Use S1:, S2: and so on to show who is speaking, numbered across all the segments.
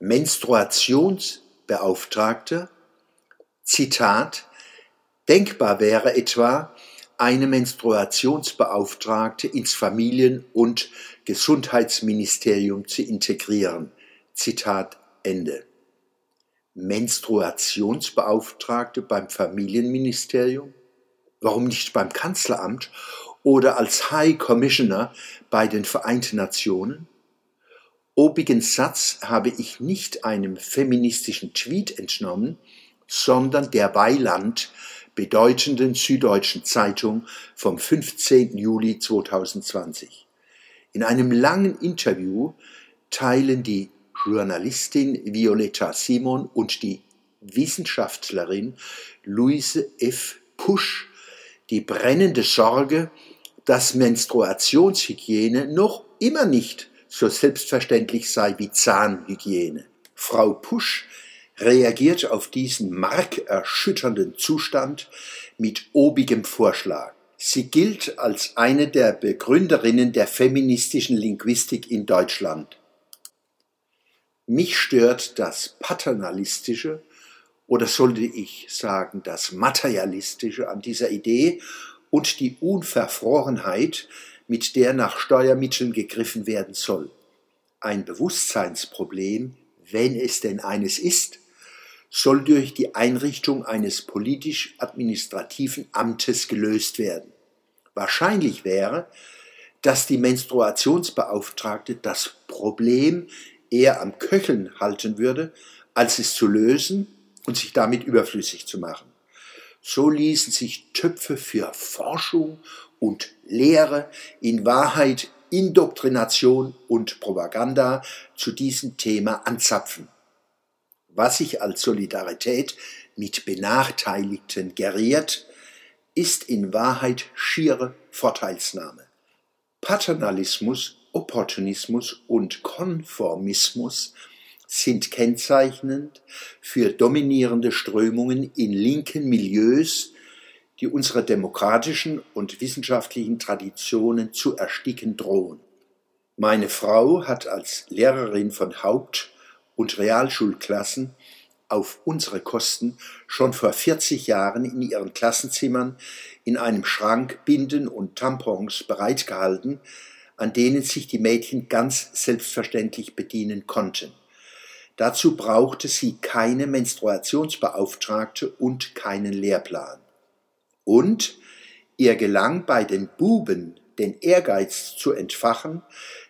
S1: Menstruationsbeauftragte, Zitat, denkbar wäre etwa, eine Menstruationsbeauftragte ins Familien- und Gesundheitsministerium zu integrieren. Zitat Ende. Menstruationsbeauftragte beim Familienministerium? Warum nicht beim Kanzleramt oder als High Commissioner bei den Vereinten Nationen? Obigen Satz habe ich nicht einem feministischen Tweet entnommen, sondern der Weiland bedeutenden Süddeutschen Zeitung vom 15. Juli 2020. In einem langen Interview teilen die Journalistin Violetta Simon und die Wissenschaftlerin Luise F. Pusch die brennende Sorge, dass Menstruationshygiene noch immer nicht so selbstverständlich sei wie Zahnhygiene. Frau Pusch reagiert auf diesen markerschütternden Zustand mit obigem Vorschlag. Sie gilt als eine der Begründerinnen der feministischen Linguistik in Deutschland. Mich stört das paternalistische oder sollte ich sagen das materialistische an dieser Idee und die Unverfrorenheit, mit der nach Steuermitteln gegriffen werden soll. Ein Bewusstseinsproblem, wenn es denn eines ist, soll durch die Einrichtung eines politisch-administrativen Amtes gelöst werden. Wahrscheinlich wäre, dass die Menstruationsbeauftragte das Problem eher am Köcheln halten würde, als es zu lösen und sich damit überflüssig zu machen. So ließen sich Töpfe für Forschung und Lehre, in Wahrheit Indoktrination und Propaganda zu diesem Thema anzapfen was sich als Solidarität mit Benachteiligten geriert, ist in Wahrheit schiere Vorteilsnahme. Paternalismus, Opportunismus und Konformismus sind kennzeichnend für dominierende Strömungen in linken Milieus, die unsere demokratischen und wissenschaftlichen Traditionen zu ersticken drohen. Meine Frau hat als Lehrerin von Haupt- und Realschulklassen auf unsere Kosten schon vor 40 Jahren in ihren Klassenzimmern in einem Schrank Binden und Tampons bereitgehalten, an denen sich die Mädchen ganz selbstverständlich bedienen konnten. Dazu brauchte sie keine Menstruationsbeauftragte und keinen Lehrplan. Und ihr gelang bei den Buben den Ehrgeiz zu entfachen,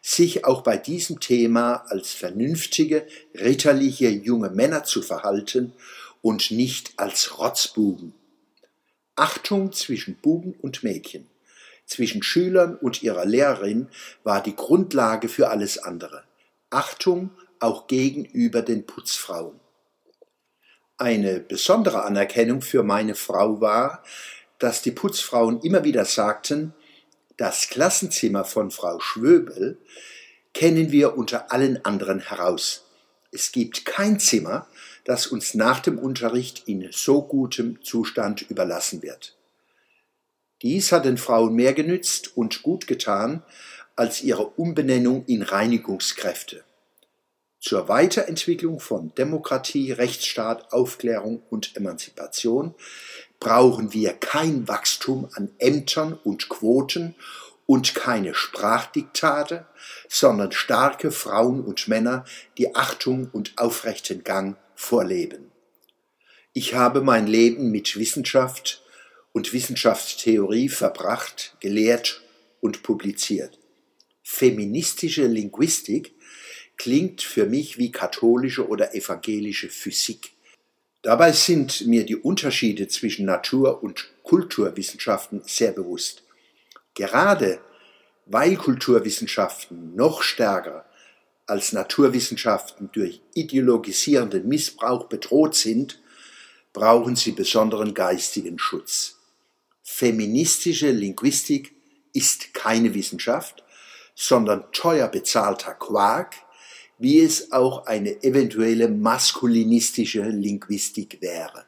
S1: sich auch bei diesem Thema als vernünftige, ritterliche junge Männer zu verhalten und nicht als Rotzbuben. Achtung zwischen Buben und Mädchen, zwischen Schülern und ihrer Lehrerin war die Grundlage für alles andere. Achtung auch gegenüber den Putzfrauen. Eine besondere Anerkennung für meine Frau war, dass die Putzfrauen immer wieder sagten, das Klassenzimmer von Frau Schwöbel kennen wir unter allen anderen heraus. Es gibt kein Zimmer, das uns nach dem Unterricht in so gutem Zustand überlassen wird. Dies hat den Frauen mehr genützt und gut getan als ihre Umbenennung in Reinigungskräfte. Zur Weiterentwicklung von Demokratie, Rechtsstaat, Aufklärung und Emanzipation brauchen wir kein Wachstum an Ämtern und Quoten und keine Sprachdiktate, sondern starke Frauen und Männer, die Achtung und aufrechten Gang vorleben. Ich habe mein Leben mit Wissenschaft und Wissenschaftstheorie verbracht, gelehrt und publiziert. Feministische Linguistik klingt für mich wie katholische oder evangelische Physik. Dabei sind mir die Unterschiede zwischen Natur- und Kulturwissenschaften sehr bewusst. Gerade weil Kulturwissenschaften noch stärker als Naturwissenschaften durch ideologisierenden Missbrauch bedroht sind, brauchen sie besonderen geistigen Schutz. Feministische Linguistik ist keine Wissenschaft, sondern teuer bezahlter Quark, wie es auch eine eventuelle maskulinistische Linguistik wäre.